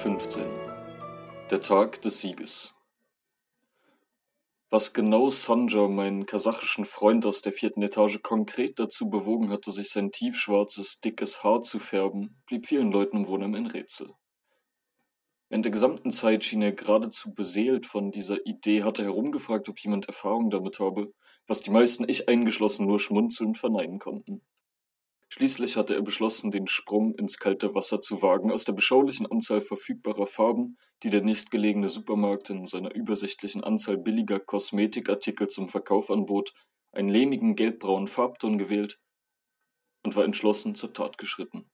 Kapitel 15 Der Tag des Sieges Was genau Sanja, meinen kasachischen Freund aus der vierten Etage, konkret dazu bewogen hatte, sich sein tiefschwarzes, dickes Haar zu färben, blieb vielen Leuten im Wohnheim ein Rätsel. Während der gesamten Zeit schien er geradezu beseelt von dieser Idee, hatte herumgefragt, ob jemand Erfahrung damit habe, was die meisten, ich eingeschlossen, nur schmunzelnd verneinen konnten. Schließlich hatte er beschlossen, den Sprung ins kalte Wasser zu wagen, aus der beschaulichen Anzahl verfügbarer Farben, die der nächstgelegene Supermarkt in seiner übersichtlichen Anzahl billiger Kosmetikartikel zum Verkauf anbot, einen lehmigen gelbbraunen Farbton gewählt und war entschlossen zur Tat geschritten.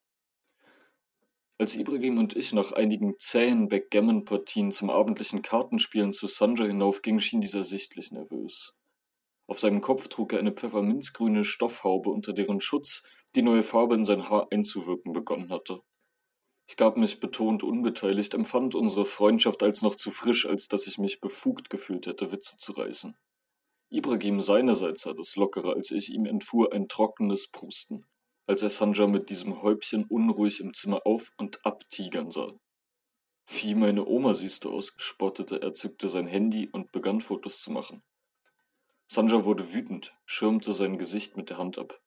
Als Ibrahim und ich nach einigen zähen Backgammon-Partien zum abendlichen Kartenspielen zu Sanja hinaufgingen, schien dieser sichtlich nervös. Auf seinem Kopf trug er eine pfefferminzgrüne Stoffhaube, unter deren Schutz die neue Farbe in sein Haar einzuwirken begonnen hatte. Ich gab mich betont unbeteiligt, empfand unsere Freundschaft als noch zu frisch, als dass ich mich befugt gefühlt hätte, Witze zu reißen. Ibrahim seinerseits sah das lockerer, als ich ihm entfuhr ein trockenes Prusten, als er Sanja mit diesem Häubchen unruhig im Zimmer auf und abtigern sah. Wie meine Oma siehst du aus, spottete er, zückte sein Handy und begann Fotos zu machen. Sanja wurde wütend, schirmte sein Gesicht mit der Hand ab.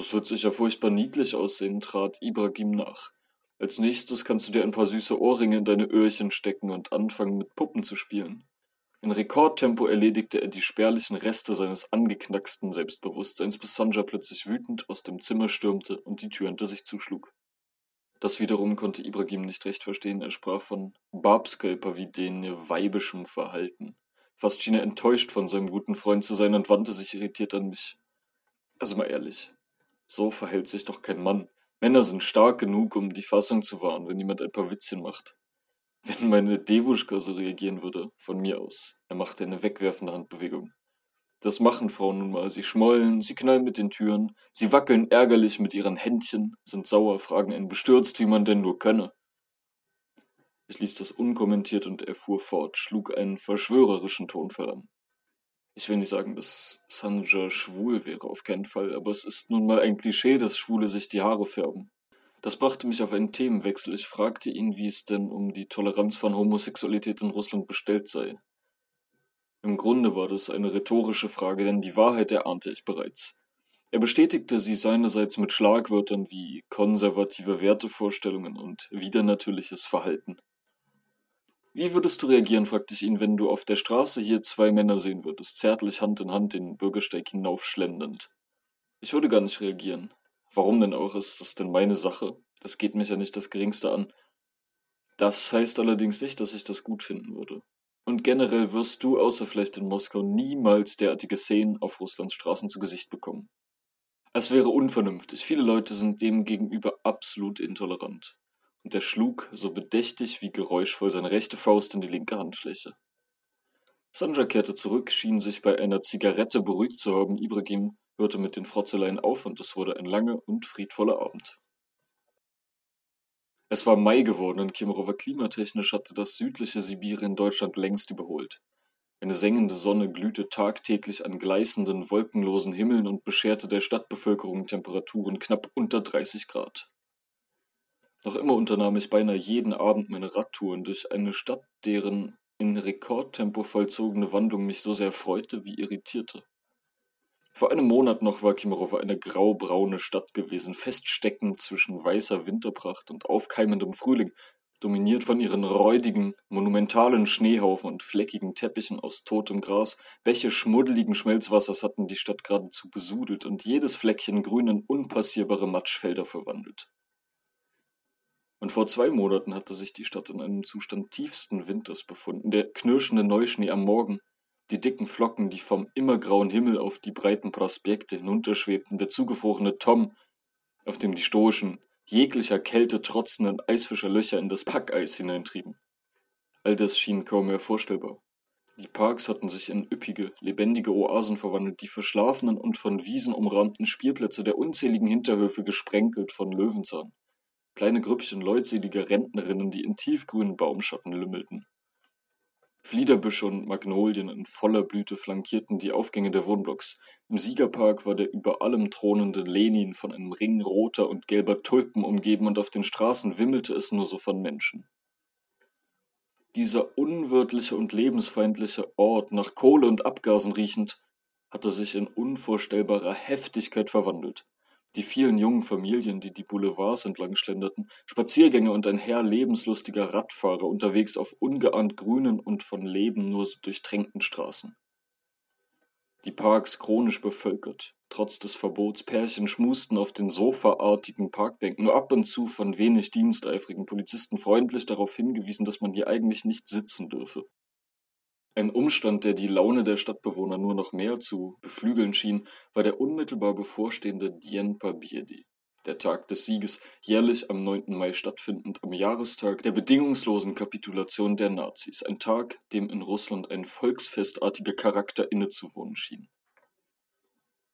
Das wird sicher furchtbar niedlich aussehen, trat Ibrahim nach. Als nächstes kannst du dir ein paar süße Ohrringe in deine Öhrchen stecken und anfangen mit Puppen zu spielen. In Rekordtempo erledigte er die spärlichen Reste seines angeknacksten Selbstbewusstseins, bis Sanja plötzlich wütend aus dem Zimmer stürmte und die Tür hinter sich zuschlug. Das wiederum konnte Ibrahim nicht recht verstehen. Er sprach von Babskelper wie den weibischem Verhalten. Fast schien er enttäuscht von seinem guten Freund zu sein und wandte sich irritiert an mich. Also mal ehrlich, so verhält sich doch kein Mann. Männer sind stark genug, um die Fassung zu wahren, wenn jemand ein paar Witzchen macht. Wenn meine Devuschka so reagieren würde, von mir aus. Er machte eine wegwerfende Handbewegung. Das machen Frauen nun mal. Sie schmollen, sie knallen mit den Türen, sie wackeln ärgerlich mit ihren Händchen, sind sauer, fragen einen bestürzt, wie man denn nur könne. Ich ließ das unkommentiert und er fuhr fort, schlug einen verschwörerischen Tonfall an. Ich will nicht sagen, dass Sanja schwul wäre, auf keinen Fall, aber es ist nun mal ein Klischee, dass Schwule sich die Haare färben. Das brachte mich auf einen Themenwechsel. Ich fragte ihn, wie es denn um die Toleranz von Homosexualität in Russland bestellt sei. Im Grunde war das eine rhetorische Frage, denn die Wahrheit erahnte ich bereits. Er bestätigte sie seinerseits mit Schlagwörtern wie konservative Wertevorstellungen und widernatürliches Verhalten. Wie würdest du reagieren, fragte ich ihn, wenn du auf der Straße hier zwei Männer sehen würdest, zärtlich Hand in Hand den Bürgersteig hinaufschlendernd? Ich würde gar nicht reagieren. Warum denn auch? Ist das denn meine Sache? Das geht mich ja nicht das geringste an. Das heißt allerdings nicht, dass ich das gut finden würde. Und generell wirst du, außer vielleicht in Moskau, niemals derartige Szenen auf Russlands Straßen zu Gesicht bekommen. Es wäre unvernünftig. Viele Leute sind dem gegenüber absolut intolerant und er schlug, so bedächtig wie geräuschvoll, seine rechte Faust in die linke Handfläche. Sanja kehrte zurück, schien sich bei einer Zigarette beruhigt zu haben. Ibrahim hörte mit den Frotzeleien auf und es wurde ein langer und friedvoller Abend. Es war Mai geworden und Kemerovo klimatechnisch hatte das südliche Sibirien Deutschland längst überholt. Eine sengende Sonne glühte tagtäglich an gleißenden, wolkenlosen Himmeln und bescherte der Stadtbevölkerung Temperaturen knapp unter 30 Grad. Noch immer unternahm ich beinahe jeden Abend meine Radtouren durch eine Stadt, deren in Rekordtempo vollzogene Wandlung mich so sehr freute wie irritierte. Vor einem Monat noch war Kimerow eine graubraune Stadt gewesen, feststeckend zwischen weißer Winterpracht und aufkeimendem Frühling, dominiert von ihren räudigen, monumentalen Schneehaufen und fleckigen Teppichen aus totem Gras, welche schmuddeligen Schmelzwassers hatten die Stadt geradezu besudelt und jedes Fleckchen grün in unpassierbare Matschfelder verwandelt. Und vor zwei Monaten hatte sich die Stadt in einem Zustand tiefsten Winters befunden. Der knirschende Neuschnee am Morgen, die dicken Flocken, die vom immergrauen Himmel auf die breiten Prospekte hinunterschwebten, der zugefrorene Tom, auf dem die stoischen, jeglicher Kälte trotzenden Eisfischer Löcher in das Packeis hineintrieben. All das schien kaum mehr vorstellbar. Die Parks hatten sich in üppige, lebendige Oasen verwandelt, die verschlafenen und von Wiesen umrahmten Spielplätze der unzähligen Hinterhöfe gesprenkelt von Löwenzahn kleine Grüppchen leutseliger Rentnerinnen, die in tiefgrünen Baumschatten lümmelten. Fliederbüsche und Magnolien in voller Blüte flankierten die Aufgänge der Wohnblocks. Im Siegerpark war der über allem thronende Lenin von einem Ring roter und gelber Tulpen umgeben und auf den Straßen wimmelte es nur so von Menschen. Dieser unwirtliche und lebensfeindliche Ort, nach Kohle und Abgasen riechend, hatte sich in unvorstellbarer Heftigkeit verwandelt. Die vielen jungen Familien, die die Boulevards entlang schlenderten, Spaziergänge und ein Herr lebenslustiger Radfahrer unterwegs auf ungeahnt grünen und von Leben nur so durchtränkten Straßen. Die Parks chronisch bevölkert, trotz des Verbots, Pärchen schmusten auf den sofaartigen Parkbänken, nur ab und zu von wenig diensteifrigen Polizisten freundlich darauf hingewiesen, dass man hier eigentlich nicht sitzen dürfe. Ein Umstand, der die Laune der Stadtbewohner nur noch mehr zu beflügeln schien, war der unmittelbar bevorstehende Dien Pabiedi, der Tag des Sieges, jährlich am 9. Mai stattfindend am Jahrestag der bedingungslosen Kapitulation der Nazis, ein Tag, dem in Russland ein volksfestartiger Charakter innezuwohnen schien.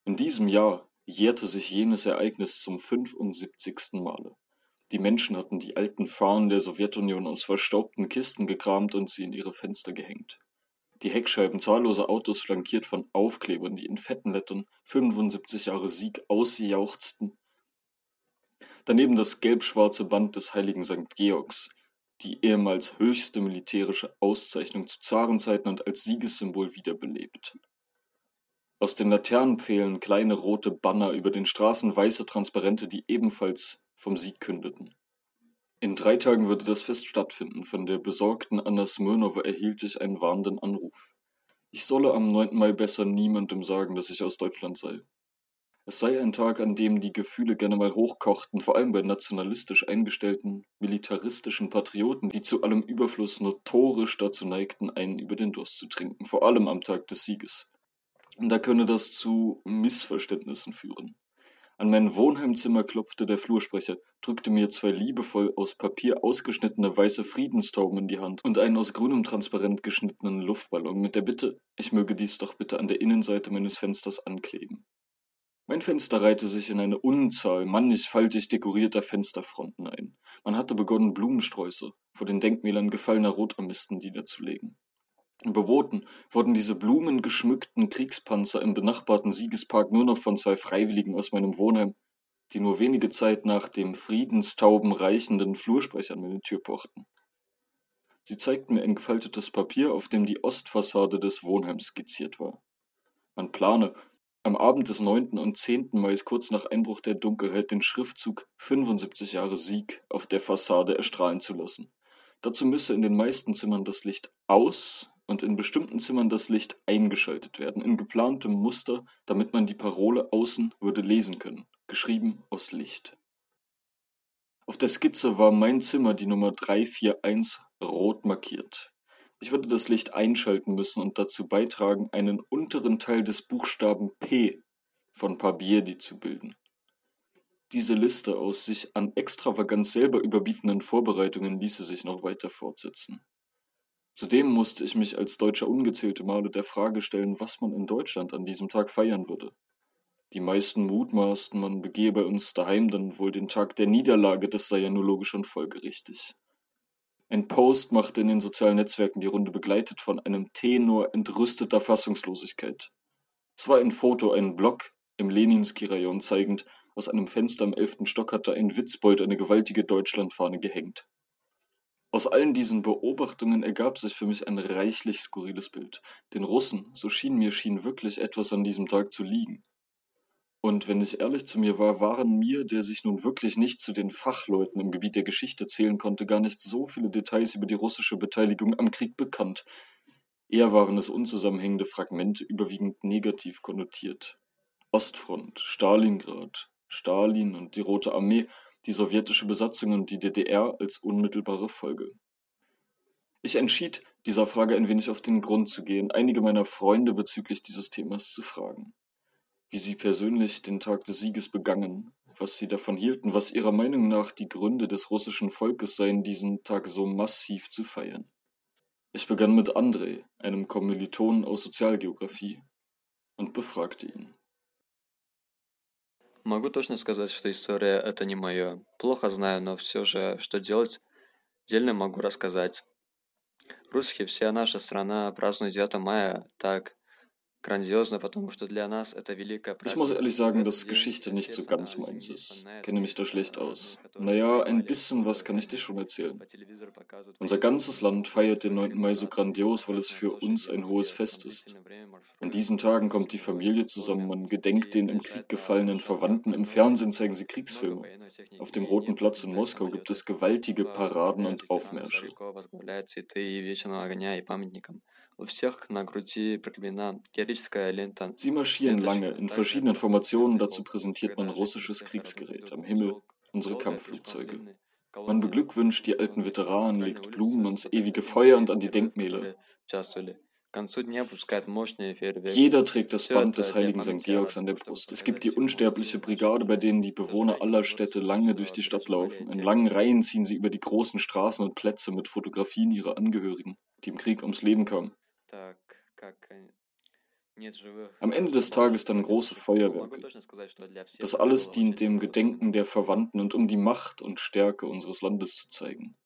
In diesem Jahr jährte sich jenes Ereignis zum 75. Male. Die Menschen hatten die alten Fahnen der Sowjetunion aus verstaubten Kisten gekramt und sie in ihre Fenster gehängt die Heckscheiben zahlloser Autos flankiert von Aufklebern, die in fetten Lettern 75 Jahre Sieg ausjauchzten. Daneben das gelb-schwarze Band des heiligen St. Georgs, die ehemals höchste militärische Auszeichnung zu Zarenzeiten und als Siegessymbol wiederbelebt. Aus den Laternenpfählen kleine rote Banner über den Straßen weiße Transparente, die ebenfalls vom Sieg kündeten. In drei Tagen würde das Fest stattfinden. Von der besorgten Anna Smirnova erhielt ich einen warnenden Anruf. Ich solle am 9. Mai besser niemandem sagen, dass ich aus Deutschland sei. Es sei ein Tag, an dem die Gefühle gerne mal hochkochten, vor allem bei nationalistisch eingestellten, militaristischen Patrioten, die zu allem Überfluss notorisch dazu neigten, einen über den Durst zu trinken, vor allem am Tag des Sieges. Und da könne das zu Missverständnissen führen. An mein Wohnheimzimmer klopfte der Flursprecher, drückte mir zwei liebevoll aus Papier ausgeschnittene weiße Friedenstauben in die Hand und einen aus grünem Transparent geschnittenen Luftballon mit der Bitte, ich möge dies doch bitte an der Innenseite meines Fensters ankleben. Mein Fenster reihte sich in eine Unzahl mannigfaltig dekorierter Fensterfronten ein. Man hatte begonnen, Blumensträuße vor den Denkmälern gefallener Rotarmisten niederzulegen. Beboten wurden diese blumengeschmückten Kriegspanzer im benachbarten Siegespark nur noch von zwei Freiwilligen aus meinem Wohnheim, die nur wenige Zeit nach dem Friedenstauben reichenden Flursprecher an meine Tür pochten. Sie zeigten mir ein gefaltetes Papier, auf dem die Ostfassade des Wohnheims skizziert war. Man plane, am Abend des 9. und 10. Mai, kurz nach Einbruch der Dunkelheit, den Schriftzug 75 Jahre Sieg auf der Fassade erstrahlen zu lassen. Dazu müsse in den meisten Zimmern das Licht aus und in bestimmten Zimmern das Licht eingeschaltet werden, in geplantem Muster, damit man die Parole außen würde lesen können, geschrieben aus Licht. Auf der Skizze war mein Zimmer die Nummer 341 rot markiert. Ich würde das Licht einschalten müssen und dazu beitragen, einen unteren Teil des Buchstaben P von Pabierdi zu bilden. Diese Liste aus sich an Extravaganz selber überbietenden Vorbereitungen ließe sich noch weiter fortsetzen. Zudem musste ich mich als Deutscher ungezählte Male der Frage stellen, was man in Deutschland an diesem Tag feiern würde. Die meisten mutmaßten, man begehe bei uns daheim dann wohl den Tag der Niederlage, das sei ja nur logisch und folgerichtig. Ein Post machte in den sozialen Netzwerken die Runde begleitet von einem Tenor entrüsteter Fassungslosigkeit. Es war ein Foto, ein Block im Leninski-Rayon zeigend, aus einem Fenster im elften Stock hatte ein Witzbold eine gewaltige Deutschlandfahne gehängt. Aus allen diesen Beobachtungen ergab sich für mich ein reichlich skurriles Bild. Den Russen, so schien mir, schien wirklich etwas an diesem Tag zu liegen. Und wenn ich ehrlich zu mir war, waren mir, der sich nun wirklich nicht zu den Fachleuten im Gebiet der Geschichte zählen konnte, gar nicht so viele Details über die russische Beteiligung am Krieg bekannt. Eher waren es unzusammenhängende Fragmente, überwiegend negativ konnotiert. Ostfront, Stalingrad, Stalin und die Rote Armee die sowjetische Besatzung und die DDR als unmittelbare Folge. Ich entschied, dieser Frage ein wenig auf den Grund zu gehen, einige meiner Freunde bezüglich dieses Themas zu fragen. Wie sie persönlich den Tag des Sieges begangen, was sie davon hielten, was ihrer Meinung nach die Gründe des russischen Volkes seien, diesen Tag so massiv zu feiern. Ich begann mit Andrei, einem Kommilitonen aus Sozialgeographie, und befragte ihn. Могу точно сказать, что история это не мое. Плохо знаю, но все же, что делать, дельно могу рассказать. Русские, вся наша страна празднует 9 мая так, Ich muss ehrlich sagen, dass Geschichte nicht so ganz meins ist. Kenne mich da schlecht aus. Naja, ein bisschen was kann ich dir schon erzählen. Unser ganzes Land feiert den 9. Mai so grandios, weil es für uns ein hohes Fest ist. An diesen Tagen kommt die Familie zusammen, man gedenkt den im Krieg gefallenen Verwandten, im Fernsehen zeigen sie Kriegsfilme. Auf dem Roten Platz in Moskau gibt es gewaltige Paraden und Aufmärsche. Sie marschieren lange in verschiedenen Formationen, dazu präsentiert man russisches Kriegsgerät am Himmel, unsere Kampfflugzeuge. Man beglückwünscht die alten Veteranen, legt Blumen ans ewige Feuer und an die Denkmäler. Jeder trägt das Band des heiligen St. Georgs an der Brust. Es gibt die unsterbliche Brigade, bei denen die Bewohner aller Städte lange durch die Stadt laufen. In langen Reihen ziehen sie über die großen Straßen und Plätze mit Fotografien ihrer Angehörigen, die im Krieg ums Leben kamen. Am Ende des Tages dann große Feuerwerke. Das alles dient dem Gedenken der Verwandten und um die Macht und Stärke unseres Landes zu zeigen.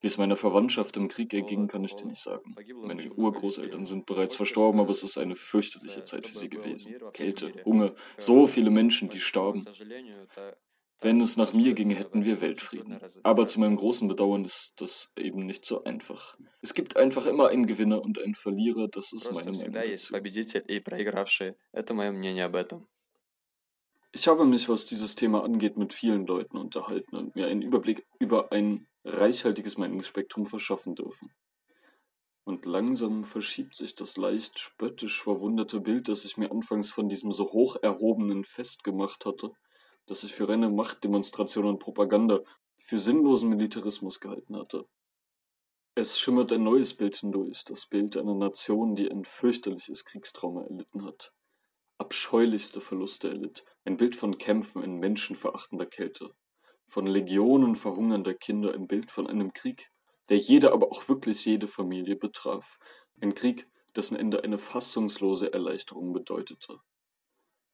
Wie es meiner Verwandtschaft im Krieg erging, kann ich dir nicht sagen. Meine Urgroßeltern sind bereits verstorben, aber es ist eine fürchterliche Zeit für sie gewesen. Kälte, Hunger, so viele Menschen, die starben. Wenn es nach mir ginge, hätten wir Weltfrieden. Aber zu meinem großen Bedauern ist das eben nicht so einfach. Es gibt einfach immer einen Gewinner und einen Verlierer, das ist meine Meinung. Ich habe mich, was dieses Thema angeht, mit vielen Leuten unterhalten und mir einen Überblick über ein reichhaltiges Meinungsspektrum verschaffen dürfen. Und langsam verschiebt sich das leicht spöttisch verwunderte Bild, das ich mir anfangs von diesem so hoch erhobenen Fest gemacht hatte, das ich für reine Machtdemonstration und Propaganda, für sinnlosen Militarismus gehalten hatte. Es schimmert ein neues Bild hindurch, das Bild einer Nation, die ein fürchterliches Kriegstrauma erlitten hat. Abscheulichste Verluste erlitt, ein Bild von Kämpfen in menschenverachtender Kälte, von Legionen verhungernder Kinder, ein Bild von einem Krieg, der jede, aber auch wirklich jede Familie betraf, ein Krieg, dessen Ende eine fassungslose Erleichterung bedeutete.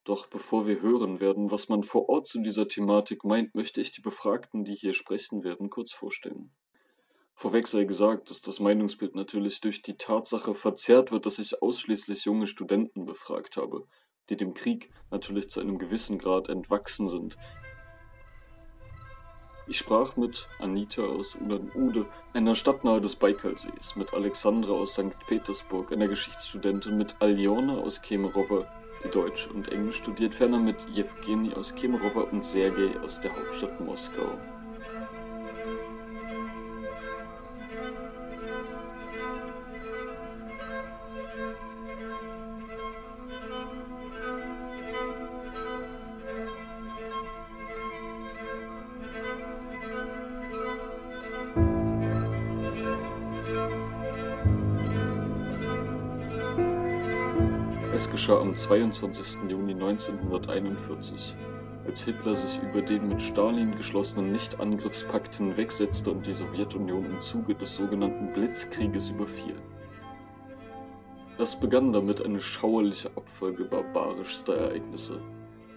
Doch bevor wir hören werden, was man vor Ort zu dieser Thematik meint, möchte ich die Befragten, die hier sprechen werden, kurz vorstellen. Vorweg sei gesagt, dass das Meinungsbild natürlich durch die Tatsache verzerrt wird, dass ich ausschließlich junge Studenten befragt habe, die dem Krieg natürlich zu einem gewissen Grad entwachsen sind. Ich sprach mit Anita aus Ulan-Ude, einer Stadt nahe des Baikalsees, mit Alexandra aus St. Petersburg, einer Geschichtsstudentin, mit Aljona aus Kemerovo, die Deutsch und Englisch studiert, ferner mit Jewgeni aus Kemerovo und Sergei aus der Hauptstadt Moskau. Am 22. Juni 1941, als Hitler sich über den mit Stalin geschlossenen Nichtangriffspakt hinwegsetzte und die Sowjetunion im Zuge des sogenannten Blitzkrieges überfiel. Es begann damit eine schauerliche Abfolge barbarischster Ereignisse.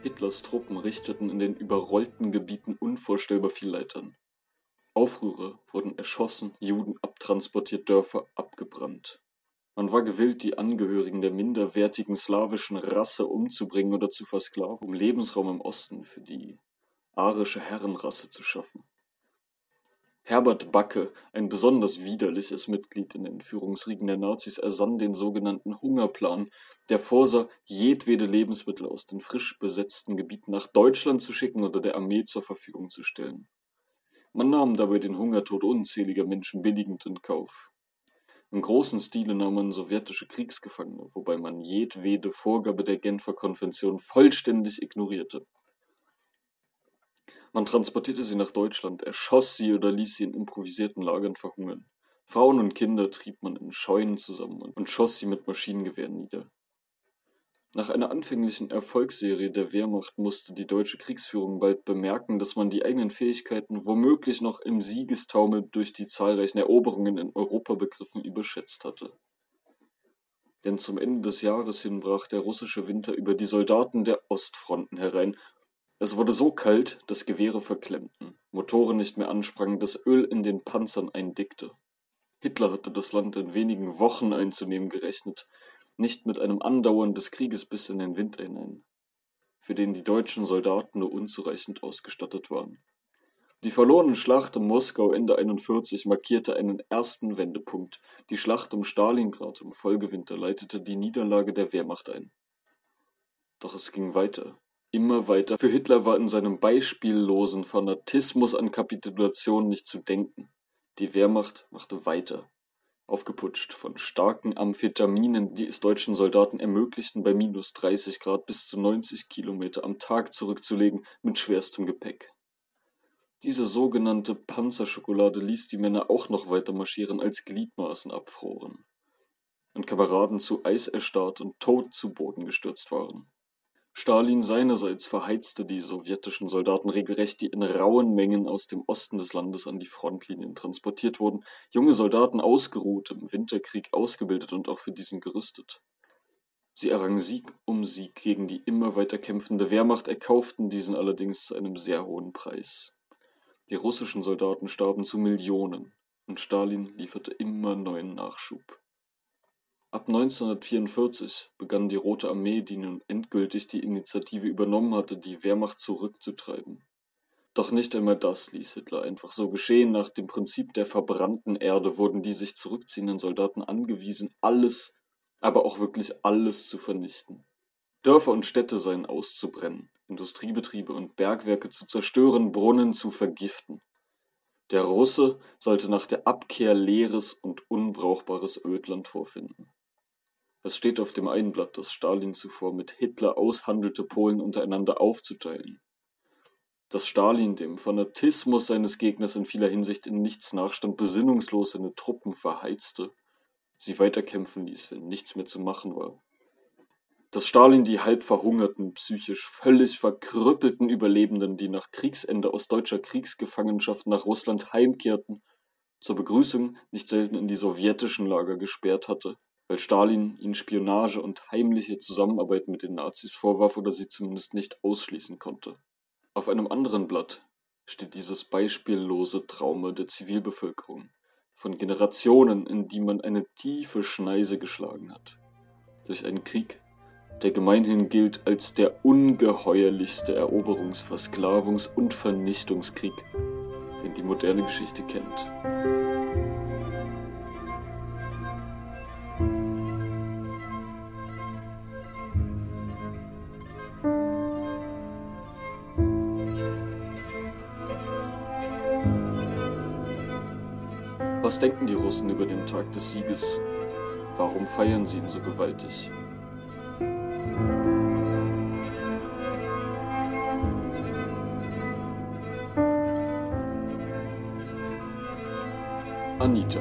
Hitlers Truppen richteten in den überrollten Gebieten unvorstellbar viel Leid an. Aufrührer wurden erschossen, Juden abtransportiert, Dörfer abgebrannt. Man war gewillt, die Angehörigen der minderwertigen slawischen Rasse umzubringen oder zu versklaven, um Lebensraum im Osten für die arische Herrenrasse zu schaffen. Herbert Backe, ein besonders widerliches Mitglied in den Führungsriegen der Nazis, ersann den sogenannten Hungerplan, der vorsah, jedwede Lebensmittel aus den frisch besetzten Gebieten nach Deutschland zu schicken oder der Armee zur Verfügung zu stellen. Man nahm dabei den Hungertod unzähliger Menschen billigend in Kauf. Im großen Stile nahm man sowjetische Kriegsgefangene, wobei man jedwede Vorgabe der Genfer Konvention vollständig ignorierte. Man transportierte sie nach Deutschland, erschoss sie oder ließ sie in improvisierten Lagern verhungern. Frauen und Kinder trieb man in Scheunen zusammen und schoss sie mit Maschinengewehren nieder. Nach einer anfänglichen Erfolgsserie der Wehrmacht musste die deutsche Kriegsführung bald bemerken, dass man die eigenen Fähigkeiten womöglich noch im Siegestaumel durch die zahlreichen Eroberungen in Europa begriffen überschätzt hatte. Denn zum Ende des Jahres hin brach der russische Winter über die Soldaten der Ostfronten herein. Es wurde so kalt, dass Gewehre verklemmten, Motoren nicht mehr ansprangen, das Öl in den Panzern eindickte. Hitler hatte das Land in wenigen Wochen einzunehmen gerechnet, nicht mit einem Andauern des Krieges bis in den Winter hinein, für den die deutschen Soldaten nur unzureichend ausgestattet waren. Die verlorene Schlacht um Moskau Ende 41 markierte einen ersten Wendepunkt. Die Schlacht um Stalingrad im Folgewinter leitete die Niederlage der Wehrmacht ein. Doch es ging weiter, immer weiter. Für Hitler war in seinem beispiellosen Fanatismus an Kapitulation nicht zu denken. Die Wehrmacht machte weiter, aufgeputscht von starken Amphetaminen, die es deutschen Soldaten ermöglichten, bei minus 30 Grad bis zu 90 Kilometer am Tag zurückzulegen mit schwerstem Gepäck. Diese sogenannte Panzerschokolade ließ die Männer auch noch weiter marschieren, als Gliedmaßen abfroren und Kameraden zu Eis erstarrt und tot zu Boden gestürzt waren. Stalin seinerseits verheizte die sowjetischen Soldaten regelrecht, die in rauen Mengen aus dem Osten des Landes an die Frontlinien transportiert wurden, junge Soldaten ausgeruht, im Winterkrieg ausgebildet und auch für diesen gerüstet. Sie errangen Sieg um Sieg gegen die immer weiter kämpfende Wehrmacht, erkauften diesen allerdings zu einem sehr hohen Preis. Die russischen Soldaten starben zu Millionen und Stalin lieferte immer neuen Nachschub. Ab 1944 begann die Rote Armee, die nun endgültig die Initiative übernommen hatte, die Wehrmacht zurückzutreiben. Doch nicht einmal das ließ Hitler einfach so geschehen. Nach dem Prinzip der verbrannten Erde wurden die sich zurückziehenden Soldaten angewiesen, alles, aber auch wirklich alles zu vernichten. Dörfer und Städte seien auszubrennen, Industriebetriebe und Bergwerke zu zerstören, Brunnen zu vergiften. Der Russe sollte nach der Abkehr leeres und unbrauchbares Ödland vorfinden. Es steht auf dem Einblatt, dass Stalin zuvor mit Hitler aushandelte, Polen untereinander aufzuteilen. Dass Stalin dem Fanatismus seines Gegners in vieler Hinsicht in nichts nachstand, besinnungslos seine Truppen verheizte, sie weiterkämpfen ließ, wenn nichts mehr zu machen war dass Stalin die halb verhungerten, psychisch völlig verkrüppelten Überlebenden, die nach Kriegsende aus deutscher Kriegsgefangenschaft nach Russland heimkehrten, zur Begrüßung nicht selten in die sowjetischen Lager gesperrt hatte, weil Stalin ihnen Spionage und heimliche Zusammenarbeit mit den Nazis vorwarf oder sie zumindest nicht ausschließen konnte. Auf einem anderen Blatt steht dieses beispiellose Trauma der Zivilbevölkerung, von Generationen, in die man eine tiefe Schneise geschlagen hat. Durch einen Krieg, der gemeinhin gilt als der ungeheuerlichste Eroberungs-, Versklavungs- und Vernichtungskrieg, den die moderne Geschichte kennt. Was denken die Russen über den Tag des Sieges? Warum feiern sie ihn so gewaltig? Anita.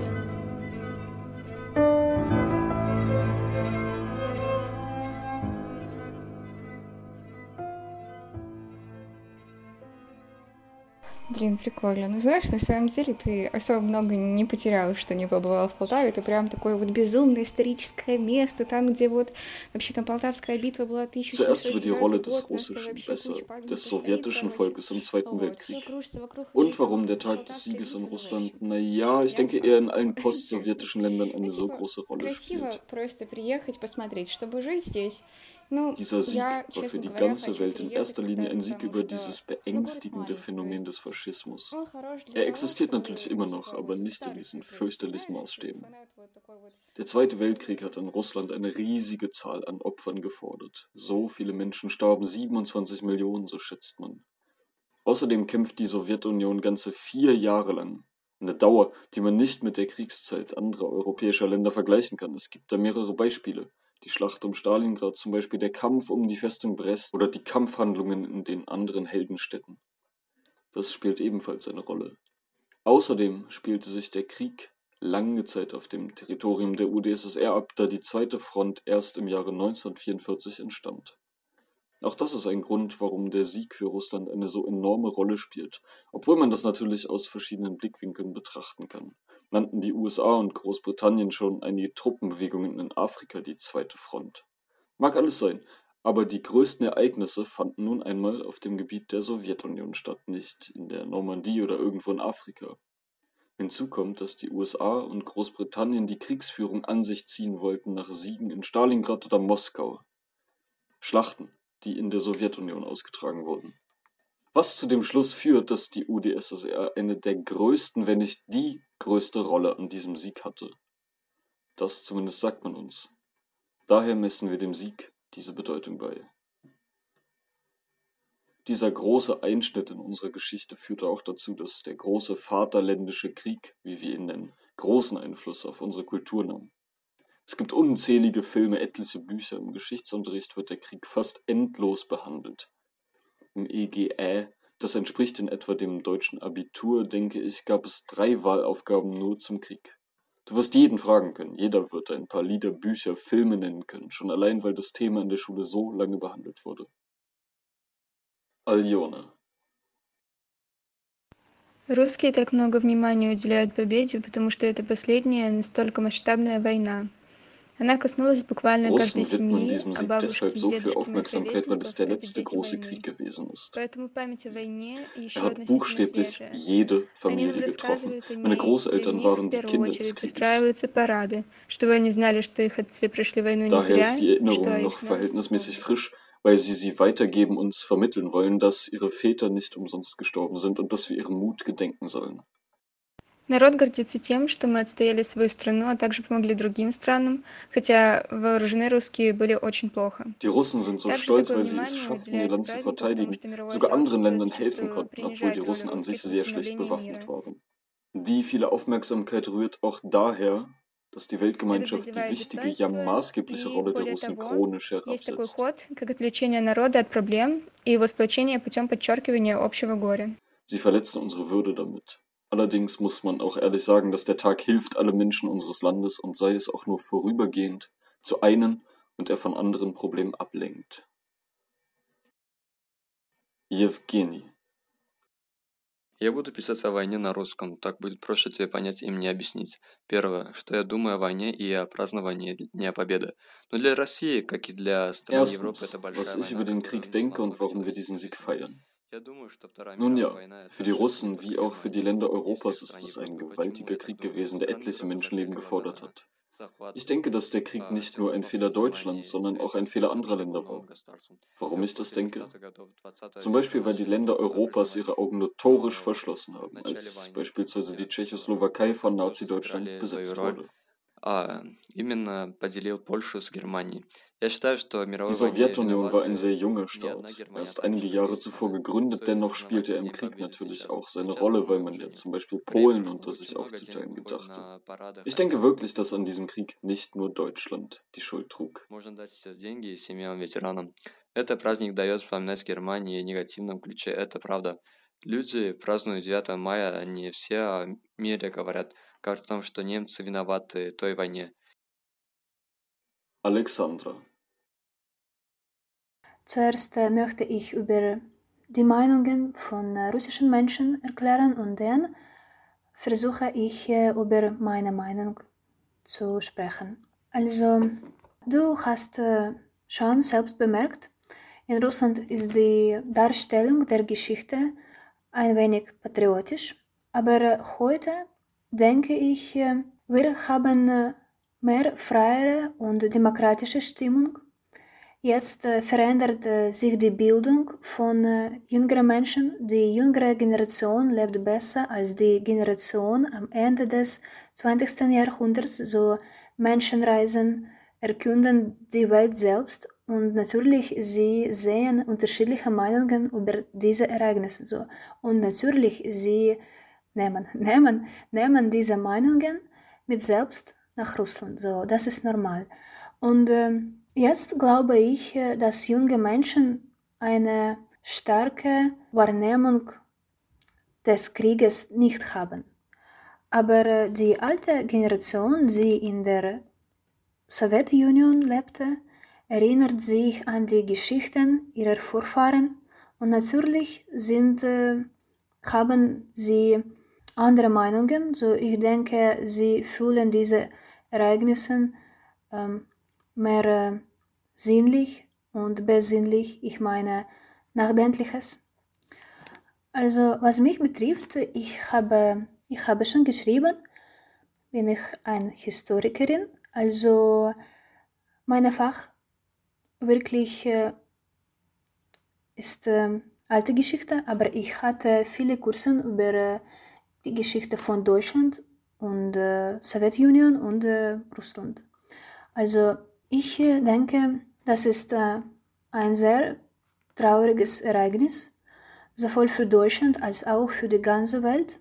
Блин, прикольно. Ну, знаешь, на самом деле ты особо много не потерял, что не побывал в Полтаве. Это прям такое вот безумное историческое место, там, где вот вообще там Полтавская битва была Zuerst über die Rolle des russischen, besser des sowjetischen Volkes im Zweiten Weltkrieg. Und warum der Tag des Sieges in Russland, naja, ich denke eher in allen post-sowjetischen Ländern eine so große Rolle spielt. Просто приехать, посмотреть, чтобы жить здесь. Dieser Sieg war für die ganze Welt in erster Linie ein Sieg über dieses beängstigende Phänomen des Faschismus. Er existiert natürlich immer noch, aber nicht in diesen fürchterlichen Maßstäben. Der Zweite Weltkrieg hat in Russland eine riesige Zahl an Opfern gefordert. So viele Menschen starben, 27 Millionen, so schätzt man. Außerdem kämpft die Sowjetunion ganze vier Jahre lang. Eine Dauer, die man nicht mit der Kriegszeit anderer europäischer Länder vergleichen kann. Es gibt da mehrere Beispiele die Schlacht um Stalingrad zum Beispiel, der Kampf um die Festung Brest oder die Kampfhandlungen in den anderen Heldenstädten. Das spielt ebenfalls eine Rolle. Außerdem spielte sich der Krieg lange Zeit auf dem Territorium der UdSSR ab, da die zweite Front erst im Jahre 1944 entstand. Auch das ist ein Grund, warum der Sieg für Russland eine so enorme Rolle spielt, obwohl man das natürlich aus verschiedenen Blickwinkeln betrachten kann nannten die USA und Großbritannien schon einige Truppenbewegungen in Afrika die zweite Front. Mag alles sein, aber die größten Ereignisse fanden nun einmal auf dem Gebiet der Sowjetunion statt, nicht in der Normandie oder irgendwo in Afrika. Hinzu kommt, dass die USA und Großbritannien die Kriegsführung an sich ziehen wollten nach Siegen in Stalingrad oder Moskau. Schlachten, die in der Sowjetunion ausgetragen wurden. Was zu dem Schluss führt, dass die UdSSR eine der größten, wenn nicht die größte Rolle an diesem Sieg hatte. Das zumindest sagt man uns. Daher messen wir dem Sieg diese Bedeutung bei. Dieser große Einschnitt in unserer Geschichte führte auch dazu, dass der große Vaterländische Krieg, wie wir ihn nennen, großen Einfluss auf unsere Kultur nahm. Es gibt unzählige Filme, etliche Bücher, im Geschichtsunterricht wird der Krieg fast endlos behandelt. Im EGE, das entspricht in etwa dem deutschen Abitur, denke ich, gab es drei Wahlaufgaben nur zum Krieg. Du wirst jeden fragen können, jeder wird ein paar Lieder, Bücher, Filme nennen können, schon allein weil das Thema in der Schule so lange behandelt wurde. Альона. Русские так много внимания уделяют победе, потому что это последняя настолько масштабная война. Она коснулась буквально каждой Russen widmen семьи, diesem а Sieg бабушки deshalb и so viel дедушки моих Aufmerksamkeit, weil es ровесников der — это letzte дети große войны. Krieg gewesen ist. Поэтому память о войне еще Er hat относительно buchstäblich свежая. jede Они нам Familie getroffen. рассказывают о Meine ней, и Großeltern в них waren в die первую Kinder des очередь Krieges. устраиваются парады, чтобы они знали, что их отцы прошли войну не Daher зря, ist die что Erinnerung их noch смелость verhältnismäßig помнят. frisch, weil sie sie weitergeben und uns vermitteln wollen, dass ihre Väter nicht umsonst gestorben sind und dass wir ihrem Mut gedenken sollen. Народ гордится тем, что мы отстояли свою страну, а также помогли другим странам, хотя вооружены русские были очень плохо. Die Russen sind so Также stolz, такое weil sie es внимание schafften, ihr уделяется Land zu празднику, потому verteidigen, что мировое sogar anderen сообщество Ländern helfen зачастую konnten, obwohl die принижает Russen роль an sich русских в sehr schlecht восстановлении bewaffnet мира. waren. Die viele Aufmerksamkeit rührt auch daher, dass die Это Weltgemeinschaft die задевает wichtige, ja достоинство, maßgebliche и Rolle der более Russen того, chronisch есть такой herabsetzt. ход, как отвлечение народа от проблем и его сплочение путем подчеркивания общего горя. Sie verletzen unsere Würde damit. Allerdings muss man auch ehrlich sagen, dass der Tag hilft alle Menschen unseres Landes und sei es auch nur vorübergehend zu einen und er von anderen Problemen ablenkt. Евгений. Я буду писать о войне на русском, так будет проще тебе понять и мне объяснить. Первое, что я думаю о войне и о праздновании Дня Победы. Но для России, как и для стран Европы, Erstens, это большая was ich война, über den которую Krieg нужно denke und warum wir выделить diesen Sieg внимание. feiern. Я думаю, что Вторая Nun ja, мировая война – это für die ошибка Russen не только wie auch für die Германии, Länder и всех Europas ist стран es ein Европы. Почему gewaltiger я так Krieg думаю? gewesen, der Страны etliche Европы Menschenleben закрыли gefordert глаза на hat. захват Ich denke, dass der Krieg а, nicht nur ein Fehler Чехословацкой Deutschlands, Германии sondern auch ein Fehler anderer Länder war. государством. Warum Как ich das после denke? 30-х годов 20 Zum века Beispiel, weil die начали Länder Europas образовать ihre Augen notorisch äh, verschlossen в haben, начале als войны beispielsweise die Путин Tschechoslowakei von э, тоже Nazi-Deutschland сыграли свою besetzt роль, wurde. а именно поделил Польшу с Германией. Я считаю, что в Die мировой войне Sowjetunion war ein виноваты sehr junger не одна Staat. Германия, а Erst также einige другие Jahre zuvor страны. gegründet, Стоит dennoch признавать, spielte er что im День Krieg Победы natürlich сейчас, auch seine сейчас Rolle, weil новое man ja вооружение. zum Beispiel При этом Polen unter очень sich много тем aufzuteilen выходит gedachte. на парадах Ich denke хотят wirklich, dass an diesem Krieg nicht nur Deutschland die Schuld trug. Можно дать сейчас деньги семьям ветеранам. Это праздник дает вспоминать Германии в негативном ключе, это правда. Люди празднуют 9 мая, они все о мире говорят, как о том, что немцы виноваты в той войне. Alexandra. Zuerst äh, möchte ich über die Meinungen von äh, russischen Menschen erklären und dann versuche ich äh, über meine Meinung zu sprechen. Also, du hast schon selbst bemerkt, in Russland ist die Darstellung der Geschichte ein wenig patriotisch, aber heute denke ich, wir haben mehr freiere und demokratische Stimmung. Jetzt äh, verändert äh, sich die Bildung von äh, jüngeren Menschen. Die jüngere Generation lebt besser als die Generation am Ende des 20. Jahrhunderts. So Menschen reisen, erkunden die Welt selbst und natürlich sie sehen unterschiedliche Meinungen über diese Ereignisse. So. Und natürlich sie nehmen, nehmen, nehmen diese Meinungen mit selbst nach Russland. So, das ist normal. Und ähm, Jetzt glaube ich, äh, dass junge Menschen eine starke Wahrnehmung des Krieges nicht haben. Aber äh, die alte Generation, die in der Sowjetunion lebte, erinnert sich an die Geschichten ihrer Vorfahren und natürlich sind, äh, haben sie andere Meinungen. So ich denke, sie fühlen diese Ereignisse ähm, mehr äh, sinnlich und besinnlich, ich meine nachdenkliches. Also was mich betrifft, ich habe ich habe schon geschrieben, bin ich eine Historikerin, also mein Fach wirklich äh, ist äh, alte Geschichte, aber ich hatte viele Kurse über äh, die Geschichte von Deutschland und äh, Sowjetunion und äh, Russland. Also ich äh, denke, das ist äh, ein sehr trauriges Ereignis, sowohl für Deutschland als auch für die ganze Welt.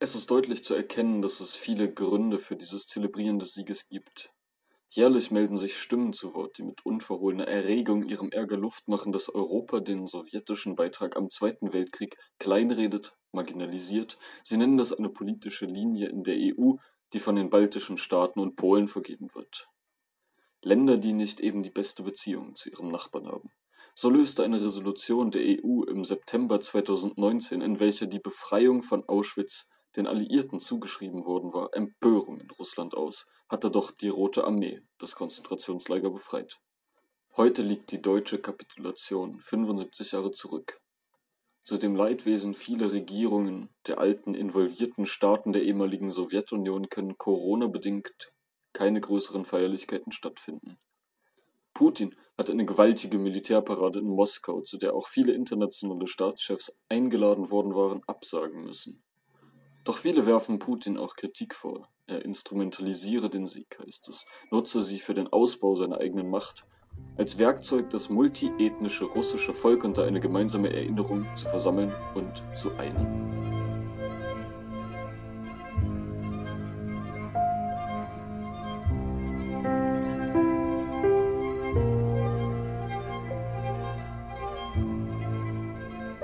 Es ist deutlich zu erkennen, dass es viele Gründe für dieses Zelebrieren des Sieges gibt. Jährlich melden sich Stimmen zu Wort, die mit unverhohlener Erregung ihrem Ärger Luft machen, dass Europa den sowjetischen Beitrag am Zweiten Weltkrieg kleinredet, marginalisiert. Sie nennen das eine politische Linie in der EU, die von den baltischen Staaten und Polen vergeben wird. Länder, die nicht eben die beste Beziehung zu ihrem Nachbarn haben. So löste eine Resolution der EU im September 2019, in welcher die Befreiung von Auschwitz den Alliierten zugeschrieben worden war, Empörung in Russland aus, hatte doch die Rote Armee das Konzentrationslager befreit. Heute liegt die deutsche Kapitulation 75 Jahre zurück. Zu dem Leidwesen vieler Regierungen der alten involvierten Staaten der ehemaligen Sowjetunion können Corona-bedingt keine größeren Feierlichkeiten stattfinden. Putin hat eine gewaltige Militärparade in Moskau, zu der auch viele internationale Staatschefs eingeladen worden waren, absagen müssen. Doch viele werfen Putin auch Kritik vor. Er instrumentalisiere den Sieg, heißt es, nutze sie für den Ausbau seiner eigenen Macht, als Werkzeug das multiethnische russische Volk unter eine gemeinsame Erinnerung zu versammeln und zu einen.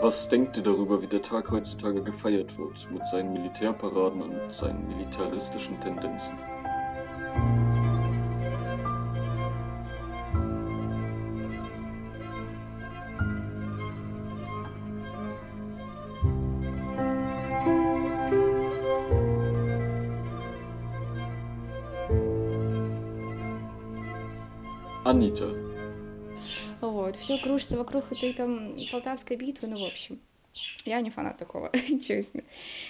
Was denkt ihr darüber, wie der Tag heutzutage gefeiert wird, mit seinen Militärparaden und seinen militaristischen Tendenzen? Anita, Вот, все кружится вокруг этой там Полтавской битвы, ну, в общем. Я не фанат такого, честно.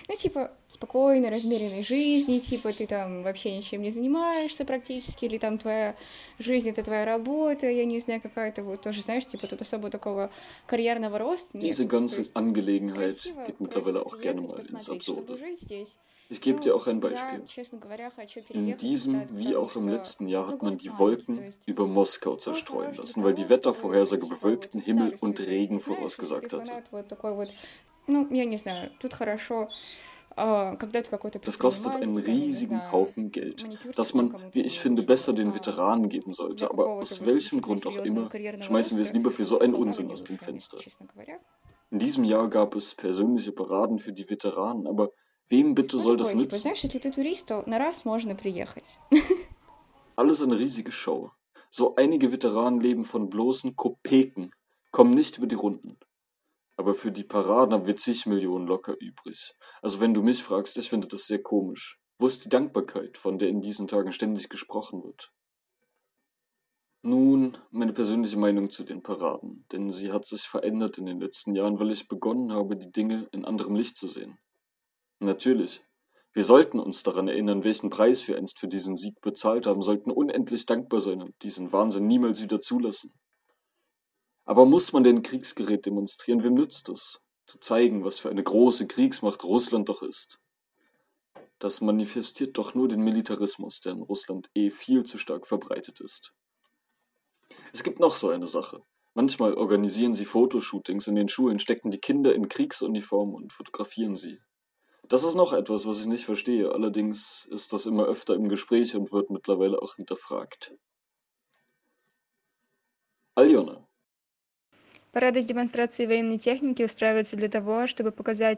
Ну, типа, спокойной, размеренной жизни, типа, ты там вообще ничем не занимаешься практически, или там твоя жизнь — это твоя работа, я не знаю, какая-то вот тоже, знаешь, типа, тут особо такого карьерного роста Diese ganze Angelegenheit geht mittlerweile auch gerne mal ins Absurde. жить здесь. Ich gebe dir auch ein Beispiel. In diesem wie auch im letzten Jahr hat man die Wolken über Moskau zerstreuen lassen, weil die Wettervorhersage bewölkten Himmel und Regen vorausgesagt hatte. Das kostet einen riesigen Haufen Geld, das man, wie ich finde, besser den Veteranen geben sollte. Aber aus welchem Grund auch immer, schmeißen wir es lieber für so einen Unsinn aus dem Fenster. In diesem Jahr gab es persönliche Paraden für die Veteranen, aber Wem bitte soll das nützen? Alles eine riesige Show. So einige Veteranen leben von bloßen Kopeken, kommen nicht über die Runden. Aber für die Paraden haben wir zig Millionen locker übrig. Also wenn du mich fragst, ich finde das sehr komisch. Wo ist die Dankbarkeit, von der in diesen Tagen ständig gesprochen wird? Nun, meine persönliche Meinung zu den Paraden, denn sie hat sich verändert in den letzten Jahren, weil ich begonnen habe, die Dinge in anderem Licht zu sehen. Natürlich, wir sollten uns daran erinnern, welchen Preis wir einst für diesen Sieg bezahlt haben, sollten unendlich dankbar sein und diesen Wahnsinn niemals wieder zulassen. Aber muss man denn Kriegsgerät demonstrieren? Wem nützt es? Zu zeigen, was für eine große Kriegsmacht Russland doch ist. Das manifestiert doch nur den Militarismus, der in Russland eh viel zu stark verbreitet ist. Es gibt noch so eine Sache. Manchmal organisieren sie Fotoshootings in den Schulen, stecken die Kinder in Kriegsuniformen und fotografieren sie. Das ist noch etwas, was ich nicht verstehe. Allerdings ist das immer öfter im Gespräch und wird mittlerweile auch hinterfragt. Aljona.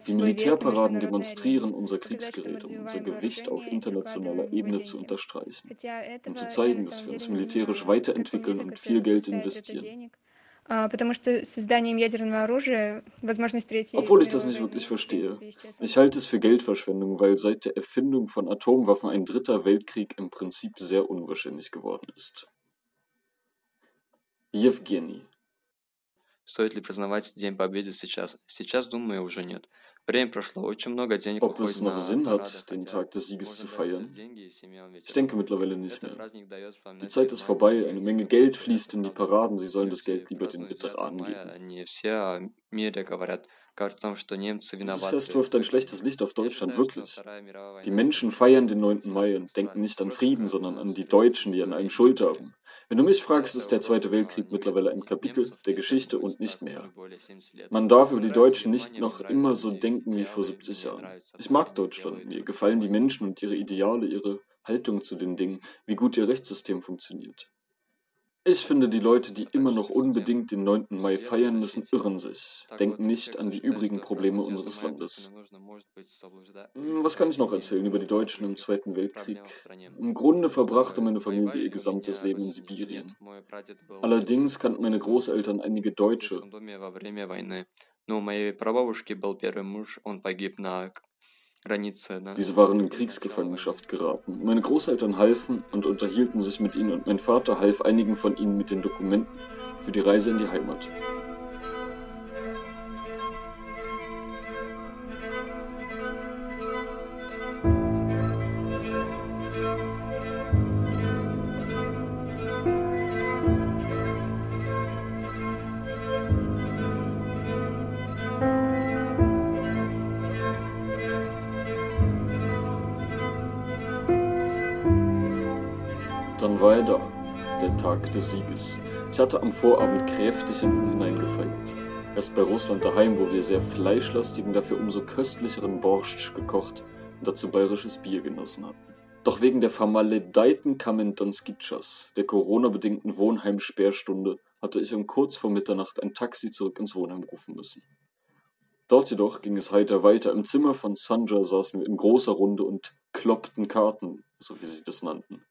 Die Militärparaden demonstrieren unser Kriegsgerät, um unser Gewicht auf internationaler Ebene zu unterstreichen, um zu zeigen, dass wir uns militärisch weiterentwickeln und viel Geld investieren. А, Потому что с созданием ядерного оружия возможность Третьей Obwohl ich das nicht wirklich verstehe. Ich halte es für Geldverschwendung, weil seit der Erfindung von Atomwaffen ein dritter Weltkrieg im Prinzip sehr unwahrscheinlich geworden ist. Jewgeni, Стоит ли признавать День Победы сейчас? Сейчас, думаю, уже нет. Ob es noch Sinn hat, den Tag des Sieges zu feiern? Ich denke mittlerweile nicht mehr. Die Zeit ist vorbei, eine Menge Geld fließt in die Paraden, sie sollen das Geld lieber den Veteranen geben. Dieses Fest wirft ein schlechtes Licht auf Deutschland, wirklich. Die Menschen feiern den 9. Mai und denken nicht an Frieden, sondern an die Deutschen, die an einem Schuld haben. Wenn du mich fragst, ist der Zweite Weltkrieg mittlerweile ein Kapitel der Geschichte und nicht mehr. Man darf über die Deutschen nicht noch immer so denken wie vor 70 Jahren. Ich mag Deutschland, mir gefallen die Menschen und ihre Ideale, ihre Haltung zu den Dingen, wie gut ihr Rechtssystem funktioniert. Ich finde, die Leute, die immer noch unbedingt den 9. Mai feiern müssen, irren sich, denken nicht an die übrigen Probleme unseres Landes. Hm, Was kann ich noch erzählen über die Deutschen im Zweiten Weltkrieg? Im Grunde verbrachte meine Familie ihr gesamtes Leben in Sibirien. Allerdings kannten meine Großeltern einige Deutsche. во время войны. Но у моей прабабушки был первый муж, он погиб на границе. Да? diese waren in Kriegsgefangenschaft geraten. Meine Großeltern halfen und unterhielten sich mit ihnen und mein Vater half einigen von ihnen mit den Dokumenten für die Reise in die Heimat. Der Tag des Sieges. Ich hatte am Vorabend kräftig in ihn hineingefeiert. Erst bei Russland daheim, wo wir sehr fleischlastigen, dafür umso köstlicheren Borscht gekocht und dazu bayerisches Bier genossen hatten. Doch wegen der vermaledeiten Kamentanskitschas, der Corona-bedingten Wohnheimsperrstunde, hatte ich um kurz vor Mitternacht ein Taxi zurück ins Wohnheim rufen müssen. Dort jedoch ging es heiter weiter. Im Zimmer von Sanja saßen wir in großer Runde und kloppten Karten, so wie sie das nannten.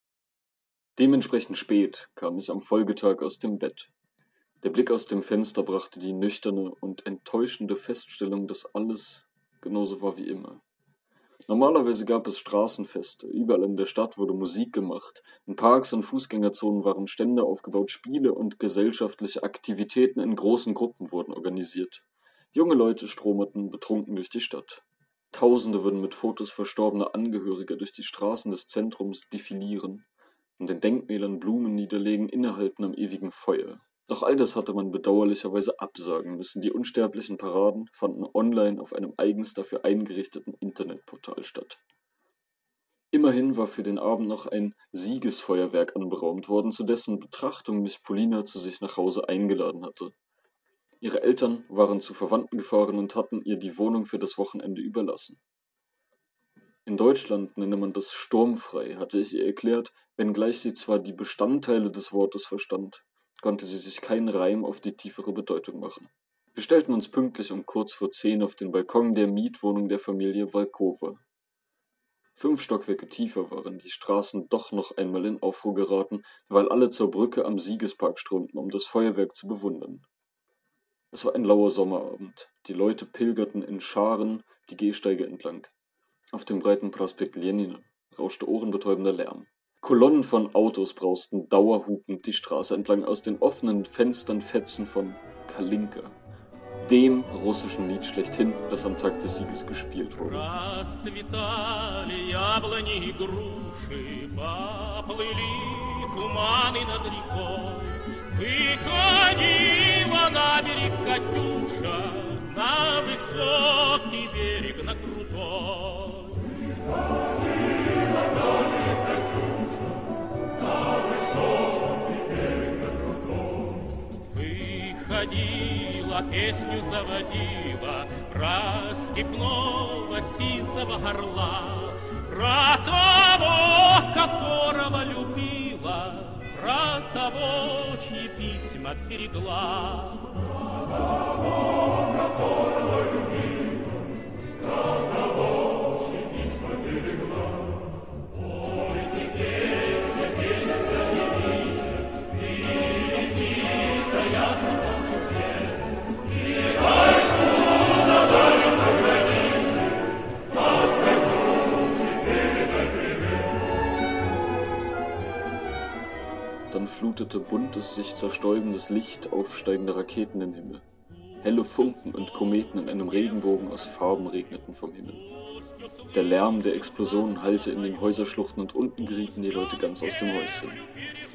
Dementsprechend spät kam ich am Folgetag aus dem Bett. Der Blick aus dem Fenster brachte die nüchterne und enttäuschende Feststellung, dass alles genauso war wie immer. Normalerweise gab es Straßenfeste, überall in der Stadt wurde Musik gemacht, in Parks und Fußgängerzonen waren Stände aufgebaut, Spiele und gesellschaftliche Aktivitäten in großen Gruppen wurden organisiert. Junge Leute stromerten betrunken durch die Stadt. Tausende würden mit Fotos verstorbener Angehöriger durch die Straßen des Zentrums defilieren und den Denkmälern Blumen niederlegen, innehalten am ewigen Feuer. Doch all das hatte man bedauerlicherweise absagen müssen. Die unsterblichen Paraden fanden online auf einem eigens dafür eingerichteten Internetportal statt. Immerhin war für den Abend noch ein Siegesfeuerwerk anberaumt worden, zu dessen Betrachtung mich Polina zu sich nach Hause eingeladen hatte. Ihre Eltern waren zu Verwandten gefahren und hatten ihr die Wohnung für das Wochenende überlassen. In Deutschland nenne man das sturmfrei, hatte ich ihr erklärt, wenngleich sie zwar die Bestandteile des Wortes verstand, konnte sie sich keinen Reim auf die tiefere Bedeutung machen. Wir stellten uns pünktlich um kurz vor zehn auf den Balkon der Mietwohnung der Familie Walkova. Fünf Stockwerke tiefer waren die Straßen doch noch einmal in Aufruhr geraten, weil alle zur Brücke am Siegespark strömten, um das Feuerwerk zu bewundern. Es war ein lauer Sommerabend. Die Leute pilgerten in Scharen die Gehsteige entlang. Auf dem breiten Prospekt Lenina rauschte ohrenbetäubender Lärm. Kolonnen von Autos brausten dauerhupend die Straße entlang aus den offenen Fenstern Fetzen von Kalinka, dem russischen Lied schlechthin, das am Tag des Sieges gespielt wurde. Расцветали яблони и груши, поплыли туманы над рекой. Выходила на берег Катюша, на высокий Выходила, песню заводила Про степного сизого горла Про того, которого любила Про того, чьи письма берегла Dann flutete buntes, sich zerstäubendes Licht aufsteigender Raketen den Himmel. Helle Funken und Kometen in einem Regenbogen aus Farben regneten vom Himmel. Der Lärm der Explosionen hallte in den Häuserschluchten und unten gerieten die Leute ganz aus dem Häuschen.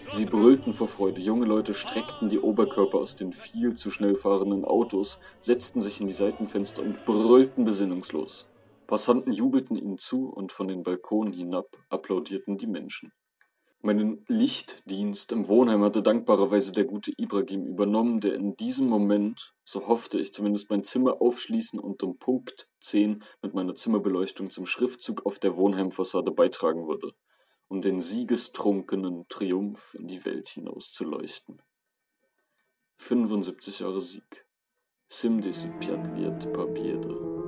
Sie brüllten vor Freude, junge Leute streckten die Oberkörper aus den viel zu schnell fahrenden Autos, setzten sich in die Seitenfenster und brüllten besinnungslos. Passanten jubelten ihnen zu und von den Balkonen hinab applaudierten die Menschen. Meinen Lichtdienst im Wohnheim hatte dankbarerweise der gute Ibrahim übernommen, der in diesem Moment, so hoffte ich zumindest, mein Zimmer aufschließen und um Punkt 10 mit meiner Zimmerbeleuchtung zum Schriftzug auf der Wohnheimfassade beitragen würde, um den siegestrunkenen Triumph in die Welt hinaus zu leuchten. 75 Jahre Sieg. Sim desipiat liet papiere.